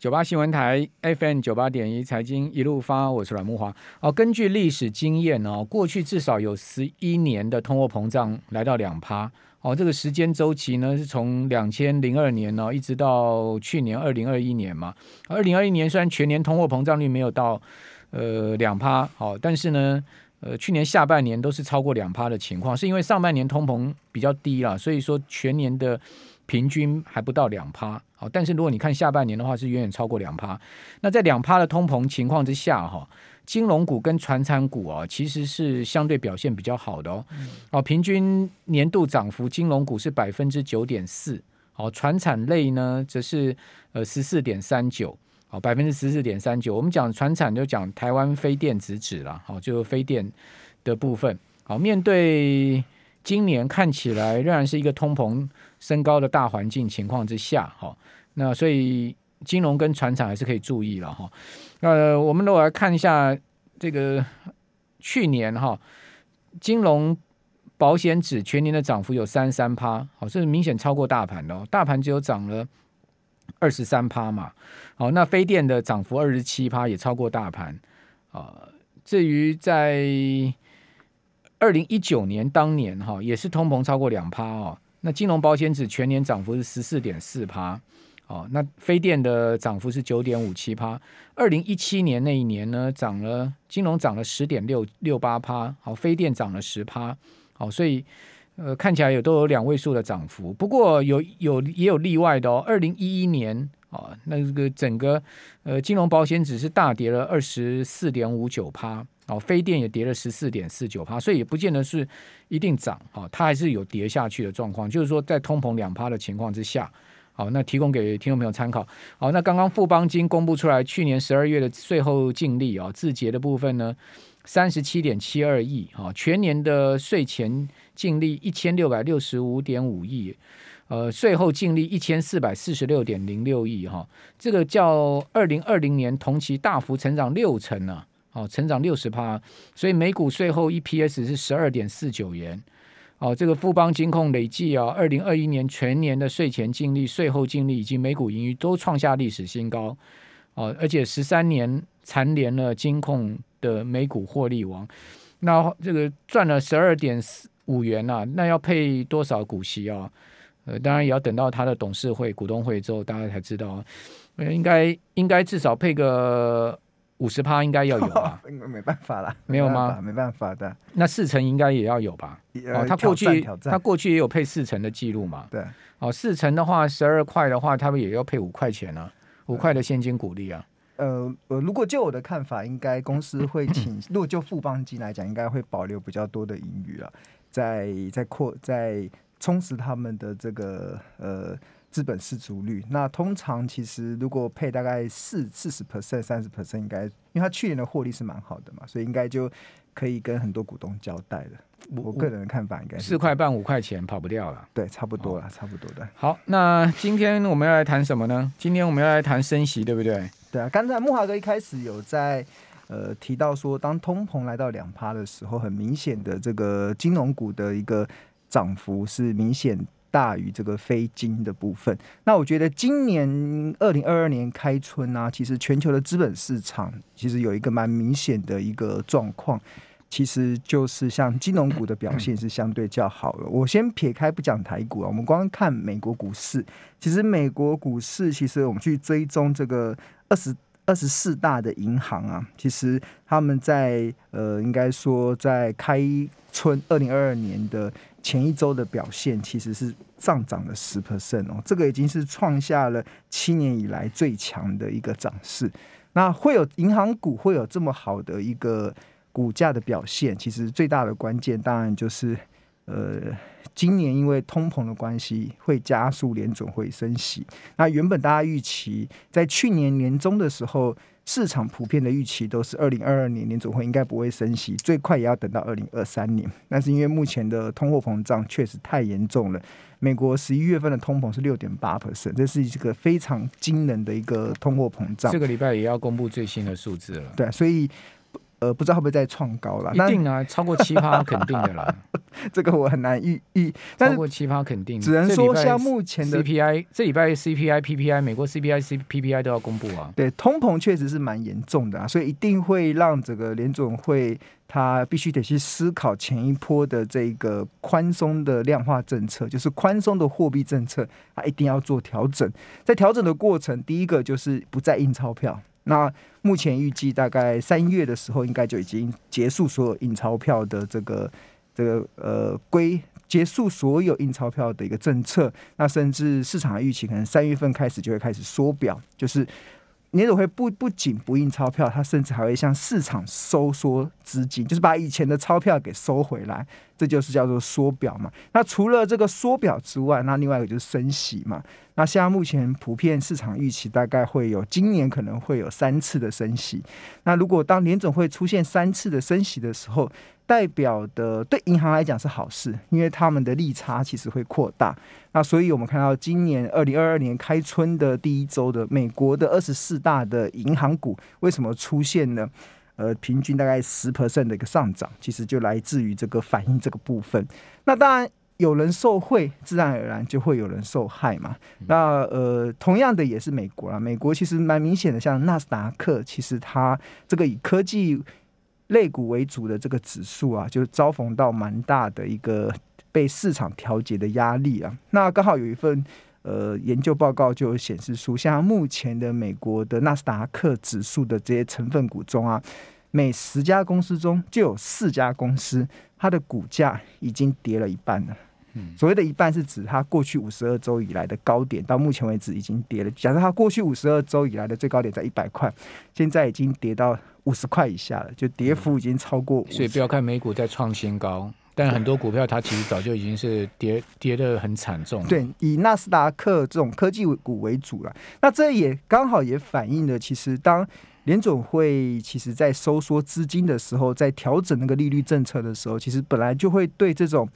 九八新闻台 FM 九八点一财经一路发，我是阮慕华。哦，根据历史经验哦，过去至少有十一年的通货膨胀来到两趴。哦，这个时间周期呢是从两千零二年呢一直到去年二零二一年嘛。二零二一年虽然全年通货膨胀率没有到呃两趴，好，但是呢，呃，去年下半年都是超过两趴的情况，是因为上半年通膨比较低啦，所以说全年的。平均还不到两趴，好，但是如果你看下半年的话，是远远超过两趴。那在两趴的通膨情况之下，哈，金融股跟传产股啊，其实是相对表现比较好的哦。哦，平均年度涨幅，金融股是百分之九点四，好，传产类呢则是呃十四点三九，好，百分之十四点三九。我们讲传产就讲台湾非电子纸了，好，就非电的部分。好，面对今年看起来仍然是一个通膨升高的大环境情况之下，哈，那所以金融跟船厂还是可以注意了，哈。呃，我们如果来看一下这个去年哈，金融保险指全年的涨幅有三十三趴，好，这是明显超过大盘的，大盘只有涨了二十三趴嘛，好，那非电的涨幅二十七趴也超过大盘，啊，至于在二零一九年当年哈，也是通膨超过两趴哦。那金融保险指全年涨幅是十四点四趴，哦，那非电的涨幅是九点五七趴。二零一七年那一年呢，涨了金融涨了十点六六八趴，好，非电涨了十趴，好，所以呃看起来有都有两位数的涨幅。不过有有也有例外的哦。二零一一年啊，那个整个呃金融保险指是大跌了二十四点五九趴。哦，非电也跌了十四点四九趴，所以也不见得是一定涨，哦，它还是有跌下去的状况。就是说，在通膨两趴的情况之下，好，那提供给听众朋友参考。好，那刚刚富邦金公布出来去年十二月的税后净利啊，字节的部分呢，三十七点七二亿，哈，全年的税前净利一千六百六十五点五亿，呃，税后净利一千四百四十六点零六亿，哈，这个较二零二零年同期大幅成长六成呢。哦，成长六十趴，所以每股税后 EPS 是十二点四九元。哦，这个富邦金控累计啊，二零二一年全年的税前净利、税后净利以及每股盈余都创下历史新高。哦，而且十三年蝉联了金控的每股获利王。那这个赚了十二点五元啊，那要配多少股息啊？呃，当然也要等到他的董事会、股东会之后，大家才知道。呃，应该应该至少配个。五十趴应该要有吧？没没办法啦，没有吗？没办法的。那四成应该也要有吧？哦，他过去他过去也有配四成的记录嘛？对。哦，四成的话，十二块的话，他们也要配五块钱啊，五块的现金鼓励啊。呃呃，如果就我的看法，应该公司会请，如果就富邦金来讲，应该会保留比较多的盈余啊，在在扩在充实他们的这个呃。资本市足率，那通常其实如果配大概四四十 percent、三十 percent，应该，因为他去年的获利是蛮好的嘛，所以应该就可以跟很多股东交代了。我个人的看法应该是四块半五块钱跑不掉了，对，差不多了，哦、差不多的。好，那今天我们要来谈什么呢？今天我们要来谈升息，对不对？对啊，刚才木华哥一开始有在呃提到说，当通膨来到两趴的时候，很明显的这个金融股的一个涨幅是明显。大于这个非金的部分，那我觉得今年二零二二年开春啊，其实全球的资本市场其实有一个蛮明显的一个状况，其实就是像金融股的表现是相对较好的。我先撇开不讲台股啊，我们光看美国股市，其实美国股市其实我们去追踪这个二十二十四大的银行啊，其实他们在呃，应该说在开春二零二二年的。前一周的表现其实是上涨了十 percent 哦，这个已经是创下了七年以来最强的一个涨势。那会有银行股会有这么好的一个股价的表现，其实最大的关键当然就是，呃，今年因为通膨的关系会加速联准会升息。那原本大家预期在去年年中的时候。市场普遍的预期都是二零二二年联准会应该不会升息，最快也要等到二零二三年。但是因为目前的通货膨胀确实太严重了，美国十一月份的通膨是六点八 percent，这是一个非常惊人的一个通货膨胀。这个礼拜也要公布最新的数字了。对，所以呃，不知道会不会再创高了？一定啊，超过七趴 肯定的啦。这个我很难预预，超过七趴肯定。只能说像目前的 CPI，这礼拜 CPI、PPI，美国 CPI、C PPI 都要公布啊。对，通膨确实是蛮严重的啊，所以一定会让这个联总会他必须得去思考前一波的这个宽松的量化政策，就是宽松的货币政策，他一定要做调整。在调整的过程，第一个就是不再印钞票。那目前预计大概三月的时候，应该就已经结束所有印钞票的这个这个呃归结束所有印钞票的一个政策。那甚至市场的预期，可能三月份开始就会开始缩表，就是。联准会不不仅不印钞票，它甚至还会向市场收缩资金，就是把以前的钞票给收回来，这就是叫做缩表嘛。那除了这个缩表之外，那另外一个就是升息嘛。那现在目前普遍市场预期大概会有今年可能会有三次的升息。那如果当联总会出现三次的升息的时候，代表的对银行来讲是好事，因为他们的利差其实会扩大。那所以我们看到今年二零二二年开春的第一周的美国的二十四大的银行股为什么出现了呃平均大概十 percent 的一个上涨？其实就来自于这个反映这个部分。那当然有人受贿，自然而然就会有人受害嘛。那呃同样的也是美国啊，美国其实蛮明显的，像纳斯达克，其实它这个以科技。类股为主的这个指数啊，就遭逢到蛮大的一个被市场调节的压力啊。那刚好有一份呃研究报告就显示出，像目前的美国的纳斯达克指数的这些成分股中啊，每十家公司中就有四家公司，它的股价已经跌了一半了。所谓的一半是指它过去五十二周以来的高点，到目前为止已经跌了。假设它过去五十二周以来的最高点在一百块，现在已经跌到五十块以下了，就跌幅已经超过。所以不要看美股在创新高，但很多股票它其实早就已经是跌跌的很惨重。对，以纳斯达克这种科技股为主了。那这也刚好也反映了，其实当联总会其实在收缩资金的时候，在调整那个利率政策的时候，其实本来就会对这种。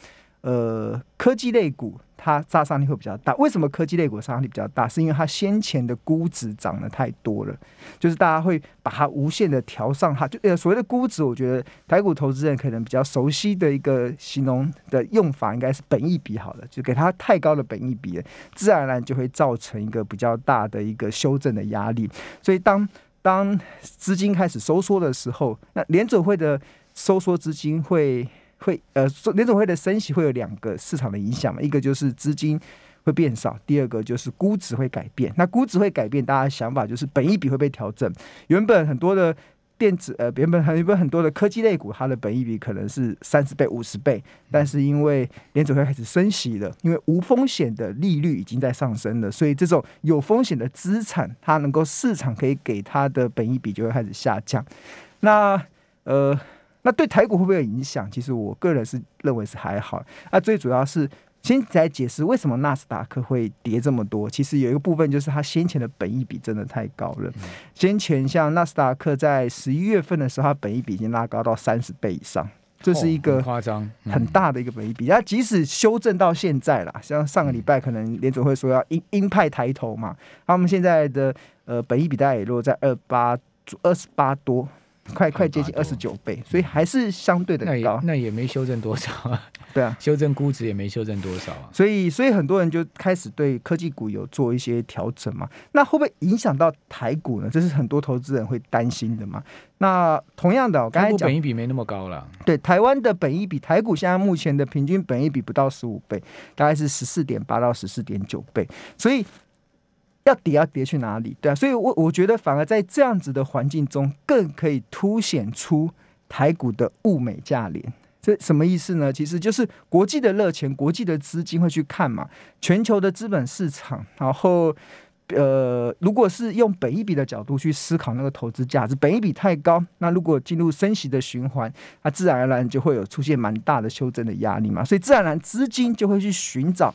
呃，科技类股它杀伤力会比较大。为什么科技类股杀伤力比较大？是因为它先前的估值涨得太多了，就是大家会把它无限的调上它。就呃，所谓的估值，我觉得台股投资人可能比较熟悉的一个形容的用法，应该是本益比好了，就给它太高的本益比，自然而然就会造成一个比较大的一个修正的压力。所以当当资金开始收缩的时候，那联准会的收缩资金会。会呃，联总会的升息会有两个市场的影响嘛，一个就是资金会变少，第二个就是估值会改变。那估值会改变，大家的想法就是本益比会被调整。原本很多的电子呃，原本很原本很多的科技类股，它的本益比可能是三十倍、五十倍，但是因为联总会开始升息了，因为无风险的利率已经在上升了，所以这种有风险的资产，它能够市场可以给它的本益比就会开始下降。那呃。那对台股会不会有影响？其实我个人是认为是还好。那最主要是先来解释为什么纳斯达克会跌这么多。其实有一个部分就是它先前的本益比真的太高了。先前像纳斯达克在十一月份的时候，它本益比已经拉高到三十倍以上，这是一个夸张很大的一个本益比。那即使修正到现在啦，像上个礼拜可能联总会说要鹰鹰派抬头嘛，他们现在的呃本益比大概也落在二八二十八多。快快接近二十九倍，所以还是相对的高。那也那也没修正多少啊。对啊，修正估值也没修正多少啊。所以所以很多人就开始对科技股有做一些调整嘛。那会不会影响到台股呢？这是很多投资人会担心的嘛。那同样的，我刚才讲本益比没那么高了。对，台湾的本益比，台股现在目前的平均本益比不到十五倍，大概是十四点八到十四点九倍，所以。要跌要跌去哪里？对啊，所以我我觉得反而在这样子的环境中，更可以凸显出台股的物美价廉。这什么意思呢？其实就是国际的热钱、国际的资金会去看嘛，全球的资本市场。然后，呃，如果是用本一比的角度去思考那个投资价值，本一比太高，那如果进入升息的循环，那自然而然就会有出现蛮大的修正的压力嘛。所以自然而然资金就会去寻找。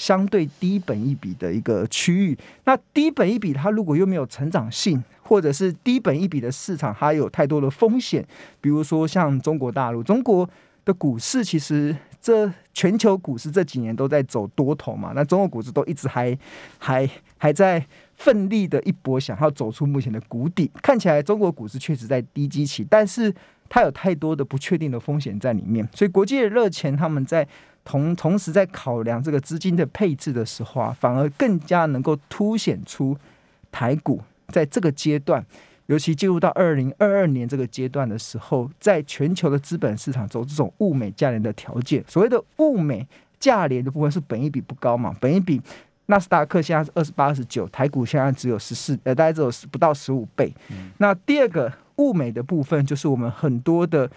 相对低本一笔的一个区域，那低本一笔它如果又没有成长性，或者是低本一笔的市场它有太多的风险，比如说像中国大陆，中国的股市其实这全球股市这几年都在走多头嘛，那中国股市都一直还还还在奋力的一搏，想要走出目前的谷底。看起来中国股市确实在低基期，但是它有太多的不确定的风险在里面，所以国际的热钱他们在同同时在考量这个资金的配置的时候啊，反而更加能够凸显出台股在这个阶段，尤其进入到二零二二年这个阶段的时候，在全球的资本市场中，这种物美价廉的条件，所谓的物美价廉的部分是本益比不高嘛，本益比。纳斯达克现在是二十八、二十九，台股现在只有十四，呃，大概只有不到十五倍。嗯、那第二个物美的部分，就是我们很多的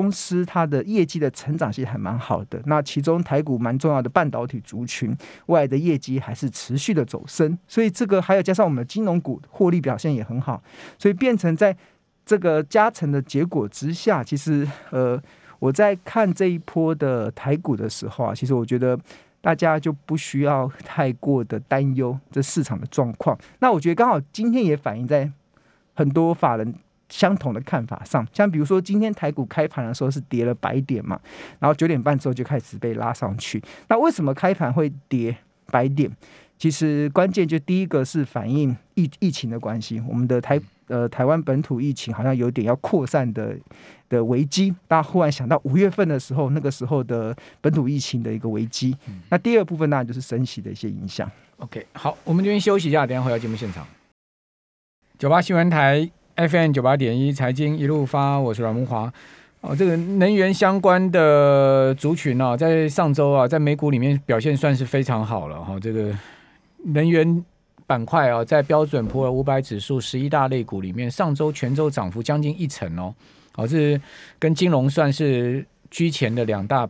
公司，它的业绩的成长性还蛮好的。那其中台股蛮重要的半导体族群，未来的业绩还是持续的走升。所以这个还有加上我们的金融股获利表现也很好，所以变成在这个加成的结果之下，其实呃，我在看这一波的台股的时候啊，其实我觉得。大家就不需要太过的担忧这市场的状况。那我觉得刚好今天也反映在很多法人相同的看法上。像比如说今天台股开盘的时候是跌了百点嘛，然后九点半之后就开始被拉上去。那为什么开盘会跌百点？其实关键就第一个是反映疫疫情的关系，我们的台呃台湾本土疫情好像有点要扩散的。的危机，大家忽然想到五月份的时候，那个时候的本土疫情的一个危机。嗯、那第二部分当然就是升息的一些影响。OK，好，我们这边休息一下，等下回到节目现场。九八新闻台 FM 九八点一财经一路发，我是阮文华。哦，这个能源相关的族群啊，在上周啊，在美股里面表现算是非常好了哈、哦。这个能源板块啊，在标准普尔五百指数十一大类股里面，上周全周涨幅将近一成哦。好，是跟金融算是居前的两大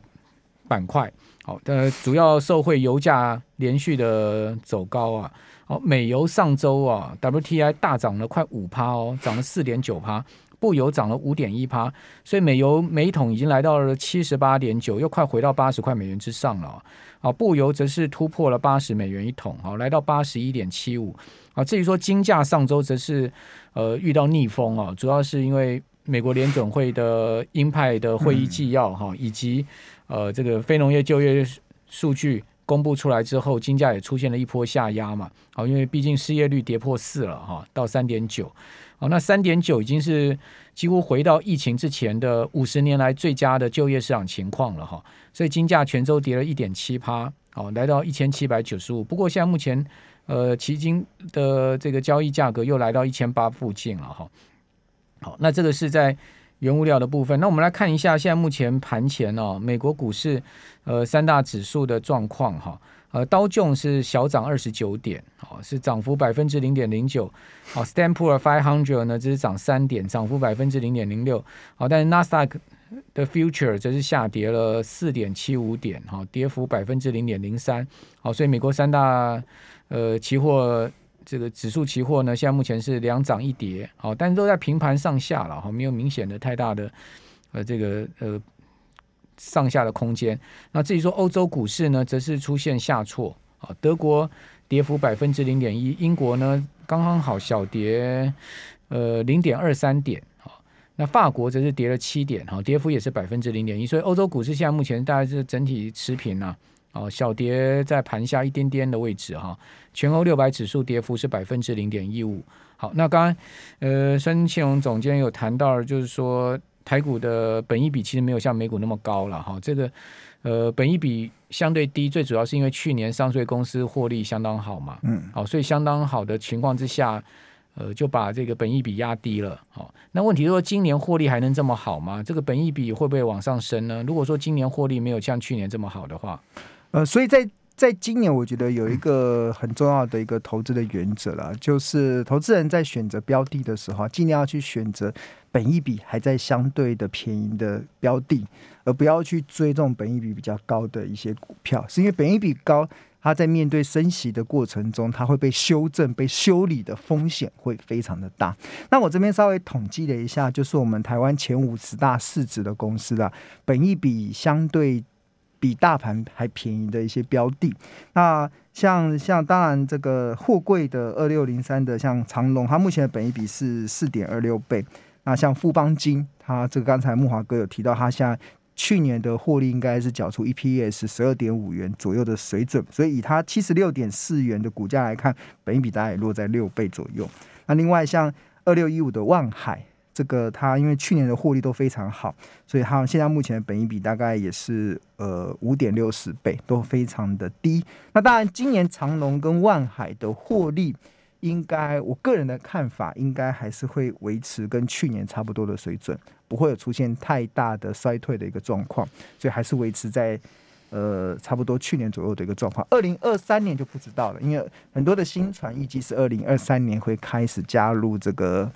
板块。好，的主要受惠油价连续的走高啊。好，美油上周啊，WTI 大涨了快五趴哦，涨了四点九趴，布油涨了五点一趴，所以美油每桶已经来到了七十八点九，又快回到八十块美元之上了。啊，布油则是突破了八十美元一桶，好，来到八十一点七五。啊，至于说金价上周则是呃遇到逆风啊，主要是因为。美国联准会的鹰派的会议纪要哈，以及呃这个非农业就业数据公布出来之后，金价也出现了一波下压嘛。好，因为毕竟失业率跌破四了哈，到三点九。好，那三点九已经是几乎回到疫情之前的五十年来最佳的就业市场情况了哈。所以金价全周跌了一点七趴，好，来到一千七百九十五。不过现在目前呃期金的这个交易价格又来到一千八附近了哈。好，那这个是在原物料的部分。那我们来看一下现在目前盘前哦，美国股市呃三大指数的状况哈。呃，道琼是小涨二十九点，好，是涨幅百分之零点零九。好，Standard Poor's 500呢，只是涨三点，涨幅百分之零点零六。好，但是纳斯达克的 Future 则是下跌了四点七五点，好，跌幅百分之零点零三。好，所以美国三大呃期货。这个指数期货呢，现在目前是两涨一跌，好，但是都在平盘上下了，哈，没有明显的太大的呃这个呃上下的空间。那至于说欧洲股市呢，则是出现下挫，啊，德国跌幅百分之零点一，英国呢刚刚好小跌呃零点二三点，好，那法国则是跌了七点，哈，跌幅也是百分之零点一，所以欧洲股市现在目前大概是整体持平啊。哦，小跌在盘下一点点的位置哈，全欧六百指数跌幅是百分之零点一五。好，那刚刚呃孙庆荣总监有谈到，就是说台股的本益比其实没有像美股那么高了哈，这个呃本益比相对低，最主要是因为去年上税公司获利相当好嘛，嗯，好，所以相当好的情况之下，呃就把这个本益比压低了。好，那问题是说今年获利还能这么好吗？这个本益比会不会往上升呢？如果说今年获利没有像去年这么好的话，呃，所以在在今年，我觉得有一个很重要的一个投资的原则啦，就是投资人在选择标的的时候，尽量要去选择本益比还在相对的便宜的标的，而不要去追这种本益比比较高的一些股票，是因为本益比高，它在面对升息的过程中，它会被修正、被修理的风险会非常的大。那我这边稍微统计了一下，就是我们台湾前五十大市值的公司啊，本益比相对。比大盘还便宜的一些标的，那像像当然这个货柜的二六零三的像长隆，它目前的本益比是四点二六倍。那像富邦金，它这个刚才慕驊哥有提到，它现在去年的获利应该是缴出 EPS 十二点五元左右的水准，所以以它七十六点四元的股价来看，本益比大概也落在六倍左右。那另外像二六一五的万海，这个它因为去年的获利都非常好，所以它现在目前的本益比大概也是呃五点六十倍，都非常的低。那当然，今年长隆跟万海的获利。应该，我个人的看法，应该还是会维持跟去年差不多的水准，不会有出现太大的衰退的一个状况，所以还是维持在呃差不多去年左右的一个状况。二零二三年就不知道了，因为很多的新船预计是二零二三年会开始加入这个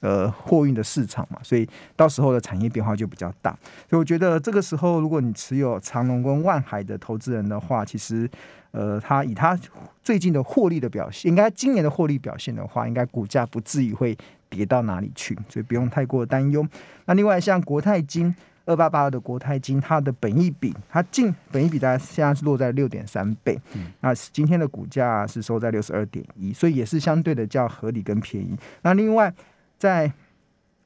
呃货运的市场嘛，所以到时候的产业变化就比较大。所以我觉得这个时候，如果你持有长隆跟万海的投资人的话，其实。呃，他以他最近的获利的表现，应该今年的获利表现的话，应该股价不至于会跌到哪里去，所以不用太过担忧。那另外像国泰金二八八二的国泰金，它的本益比，它净本益比大概现在是落在六点三倍，嗯，那今天的股价是收在六十二点一，所以也是相对的较合理跟便宜。那另外在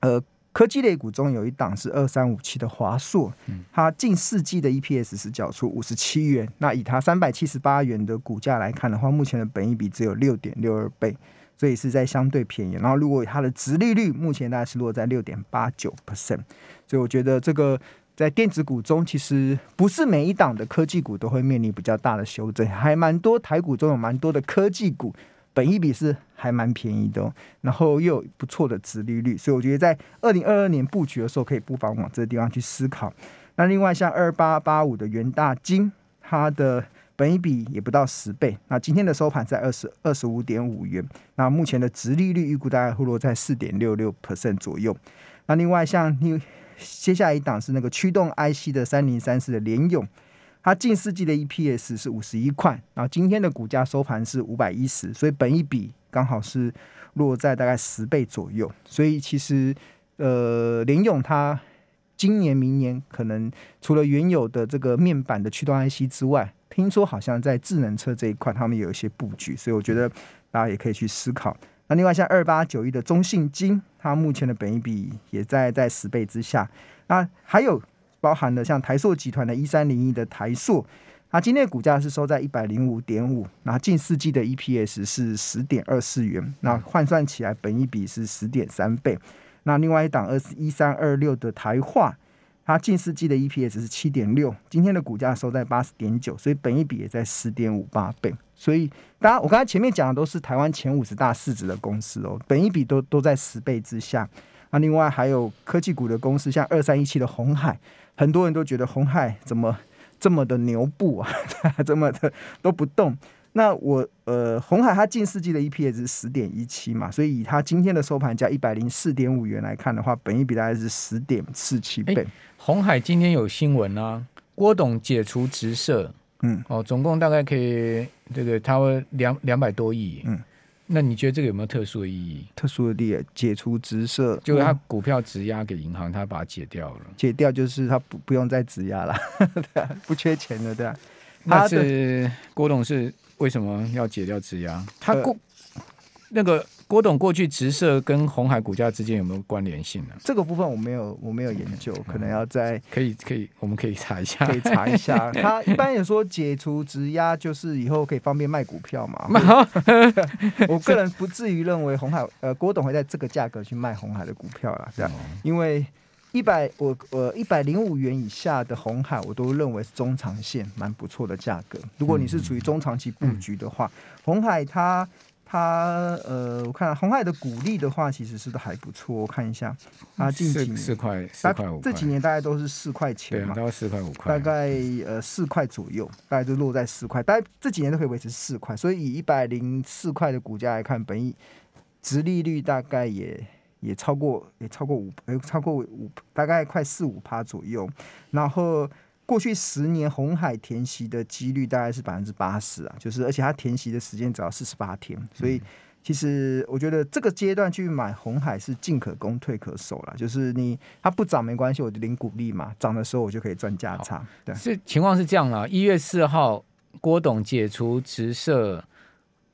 呃。科技类股中有一档是二三五七的华硕，它近四季的 EPS 是缴出五十七元。那以它三百七十八元的股价来看的话，目前的本益比只有六点六二倍，所以是在相对便宜。然后如果它的殖利率目前大概是落在六点八九 percent，所以我觉得这个在电子股中，其实不是每一档的科技股都会面临比较大的修正，还蛮多台股中有蛮多的科技股。本益比是还蛮便宜的，然后又有不错的殖利率，所以我觉得在二零二二年布局的时候，可以不妨往这个地方去思考。那另外像二八八五的元大金，它的本益比也不到十倍，那今天的收盘在二十二十五点五元，那目前的殖利率预估大概会落在四点六六 percent 左右。那另外像你接下来一档是那个驱动 IC 的三零三四的联咏。它近四季的 EPS 是五十一块，然后今天的股价收盘是五百一十，所以本一比刚好是落在大概十倍左右。所以其实，呃，联咏它今年、明年可能除了原有的这个面板的驱动 IC 之外，听说好像在智能车这一块他们有一些布局，所以我觉得大家也可以去思考。那另外像二八九一的中信金，它目前的本一比也在在十倍之下。那还有。包含了像台塑集团的一三零一的台塑，那今天的股价是收在一百零五点五，那近四季的 EPS 是十点二四元，那换算起来本一比是十点三倍。那另外一档二一三二六的台化，它近四季的 EPS 是七点六，今天的股价收在八十点九，所以本一比也在十点五八倍。所以，大家我刚才前面讲的都是台湾前五十大市值的公司哦，本一比都都在十倍之下。那另外还有科技股的公司，像二三一七的鸿海。很多人都觉得红海怎么这么的牛步啊，这么的都不动。那我呃，红海它近四季的 EPS 是十点一七嘛，所以以它今天的收盘价一百零四点五元来看的话，本益比大概是十点四七倍。红海今天有新闻啊，郭董解除直设，嗯，哦，总共大概可以这个他会两两百多亿，嗯。那你觉得这个有没有特殊的意义？特殊的意义，解除直设，就是他股票质押给银行，他把它解掉了。解掉就是他不不用再质押了，对啊，不缺钱了，对啊。那是郭董是为什么要解掉质押？他过、呃、那个。郭董过去直射跟红海股价之间有没有关联性呢？这个部分我没有，我没有研究，可能要在可以可以，我们可以查一下，可以查一下。他一般也说解除质押就是以后可以方便卖股票嘛。我个人不至于认为红海呃郭董会在这个价格去卖红海的股票啦，这样，因为一百我呃一百零五元以下的红海我都认为是中长线蛮不错的价格。如果你是处于中长期布局的话，鸿、嗯、海它。它呃，我看红海的股利的话，其实是都还不错。我看一下，它近几年四块四块五，这几年大概都是四块钱嘛，大概四块五块，大概呃四块左右，大概就落在四块，大概这几年都可以维持四块。所以以一百零四块的股价来看，本益值利率大概也也超过也超过五，呃超过五，大概快四五趴左右，然后。过去十年红海填息的几率大概是百分之八十啊，就是而且它填息的时间只要四十八天，所以其实我觉得这个阶段去买红海是进可攻退可守了，就是你它不涨没关系，我就领股利嘛，涨的时候我就可以赚价差。对，是情况是这样啊，一月四号郭董解除直射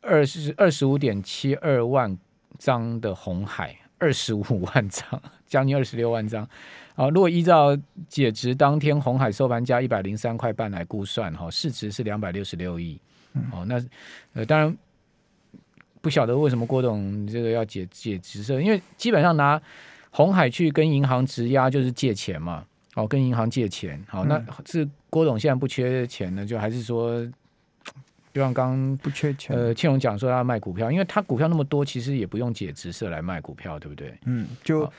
二十二十五点七二万张的红海。二十五 万张，将近二十六万张。啊，如果依照解职当天红海收盘价一百零三块半来估算，哈，市值是两百六十六亿。哦，那呃，当然不晓得为什么郭董这个要解解职色，因为基本上拿红海去跟银行质押就是借钱嘛。哦，跟银行借钱。好，那是郭董现在不缺钱呢，就还是说？就像刚刚不缺钱，呃，庆荣讲说他要卖股票，因为他股票那么多，其实也不用解职社来卖股票，对不对？嗯，就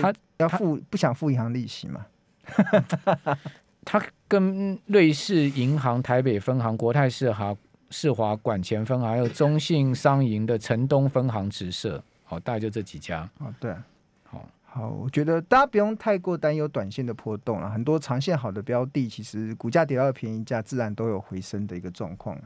他要付不想付银行利息嘛。他跟瑞士银行台北分行、国泰世华世华管前分行，还有中信商银的城东分行职色，好，大概就这几家。哦，对，好，好，我觉得大家不用太过担忧短线的波动了，很多长线好的标的，其实股价跌到便宜价，自然都有回升的一个状况。